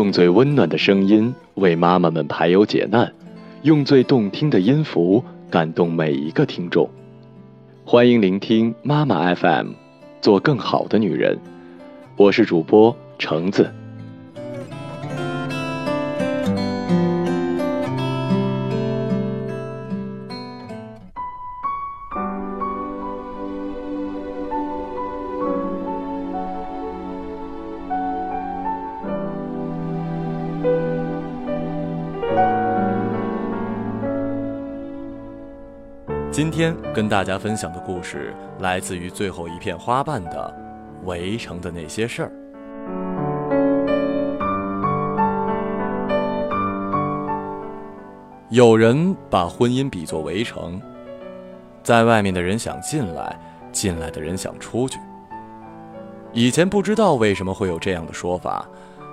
用最温暖的声音为妈妈们排忧解难，用最动听的音符感动每一个听众。欢迎聆听妈妈 FM，做更好的女人。我是主播橙子。今天跟大家分享的故事来自于最后一片花瓣的《围城》的那些事儿。有人把婚姻比作围城，在外面的人想进来，进来的人想出去。以前不知道为什么会有这样的说法，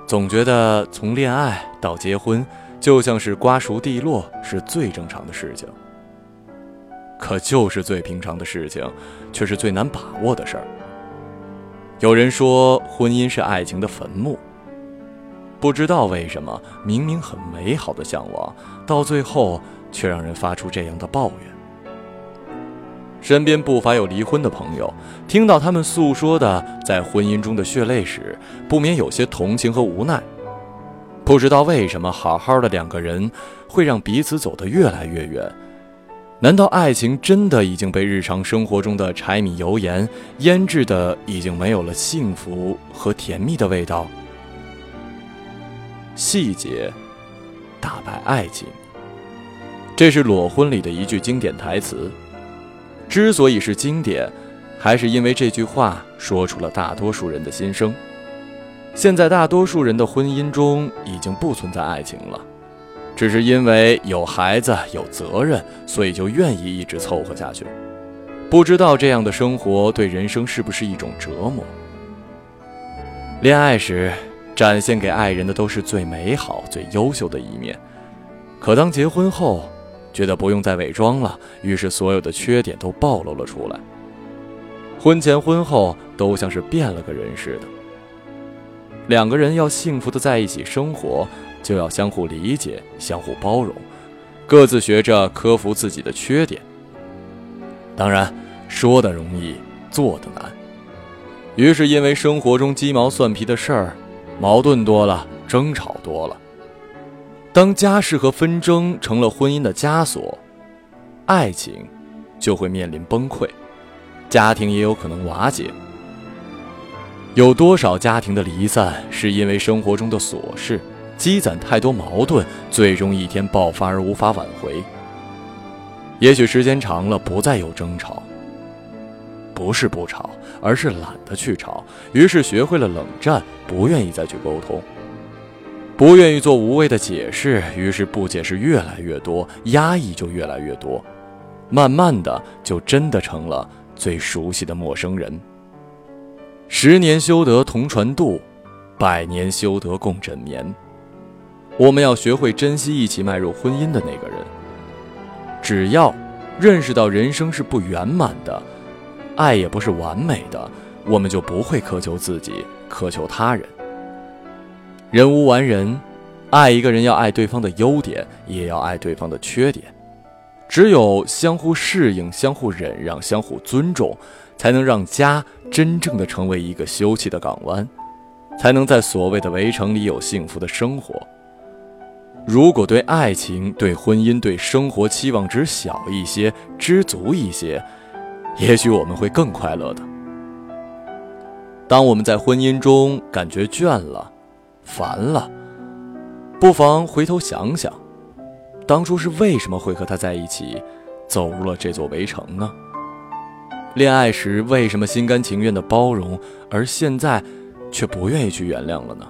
总觉得从恋爱到结婚，就像是瓜熟蒂落，是最正常的事情。可就是最平常的事情，却是最难把握的事儿。有人说婚姻是爱情的坟墓，不知道为什么，明明很美好的向往，到最后却让人发出这样的抱怨。身边不乏有离婚的朋友，听到他们诉说的在婚姻中的血泪时，不免有些同情和无奈。不知道为什么，好好的两个人，会让彼此走得越来越远。难道爱情真的已经被日常生活中的柴米油盐腌制的，已经没有了幸福和甜蜜的味道？细节打败爱情，这是裸婚里的一句经典台词。之所以是经典，还是因为这句话说出了大多数人的心声。现在大多数人的婚姻中已经不存在爱情了。只是因为有孩子有责任，所以就愿意一直凑合下去。不知道这样的生活对人生是不是一种折磨？恋爱时展现给爱人的都是最美好、最优秀的一面，可当结婚后，觉得不用再伪装了，于是所有的缺点都暴露了出来。婚前婚后都像是变了个人似的。两个人要幸福的在一起生活。就要相互理解、相互包容，各自学着克服自己的缺点。当然，说的容易，做的难。于是，因为生活中鸡毛蒜皮的事儿，矛盾多了，争吵多了。当家事和纷争成了婚姻的枷锁，爱情就会面临崩溃，家庭也有可能瓦解。有多少家庭的离散，是因为生活中的琐事？积攒太多矛盾，最终一天爆发而无法挽回。也许时间长了，不再有争吵，不是不吵，而是懒得去吵。于是学会了冷战，不愿意再去沟通，不愿意做无谓的解释。于是不解释越来越多，压抑就越来越多，慢慢的就真的成了最熟悉的陌生人。十年修得同船渡，百年修得共枕眠。我们要学会珍惜一起迈入婚姻的那个人。只要认识到人生是不圆满的，爱也不是完美的，我们就不会苛求自己，苛求他人。人无完人，爱一个人要爱对方的优点，也要爱对方的缺点。只有相互适应、相互忍让、相互尊重，才能让家真正的成为一个休憩的港湾，才能在所谓的围城里有幸福的生活。如果对爱情、对婚姻、对生活期望值小一些、知足一些，也许我们会更快乐的。当我们在婚姻中感觉倦了、烦了，不妨回头想想，当初是为什么会和他在一起，走入了这座围城呢？恋爱时为什么心甘情愿的包容，而现在却不愿意去原谅了呢？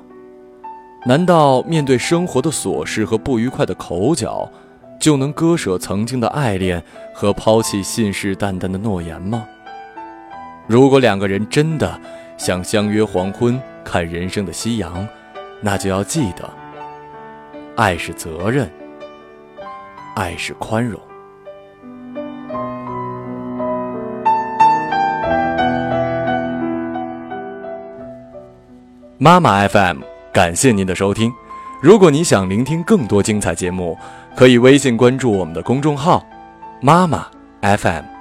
难道面对生活的琐事和不愉快的口角，就能割舍曾经的爱恋和抛弃信誓旦旦的诺言吗？如果两个人真的想相约黄昏看人生的夕阳，那就要记得，爱是责任，爱是宽容。妈妈 FM。感谢您的收听。如果你想聆听更多精彩节目，可以微信关注我们的公众号“妈妈 FM”。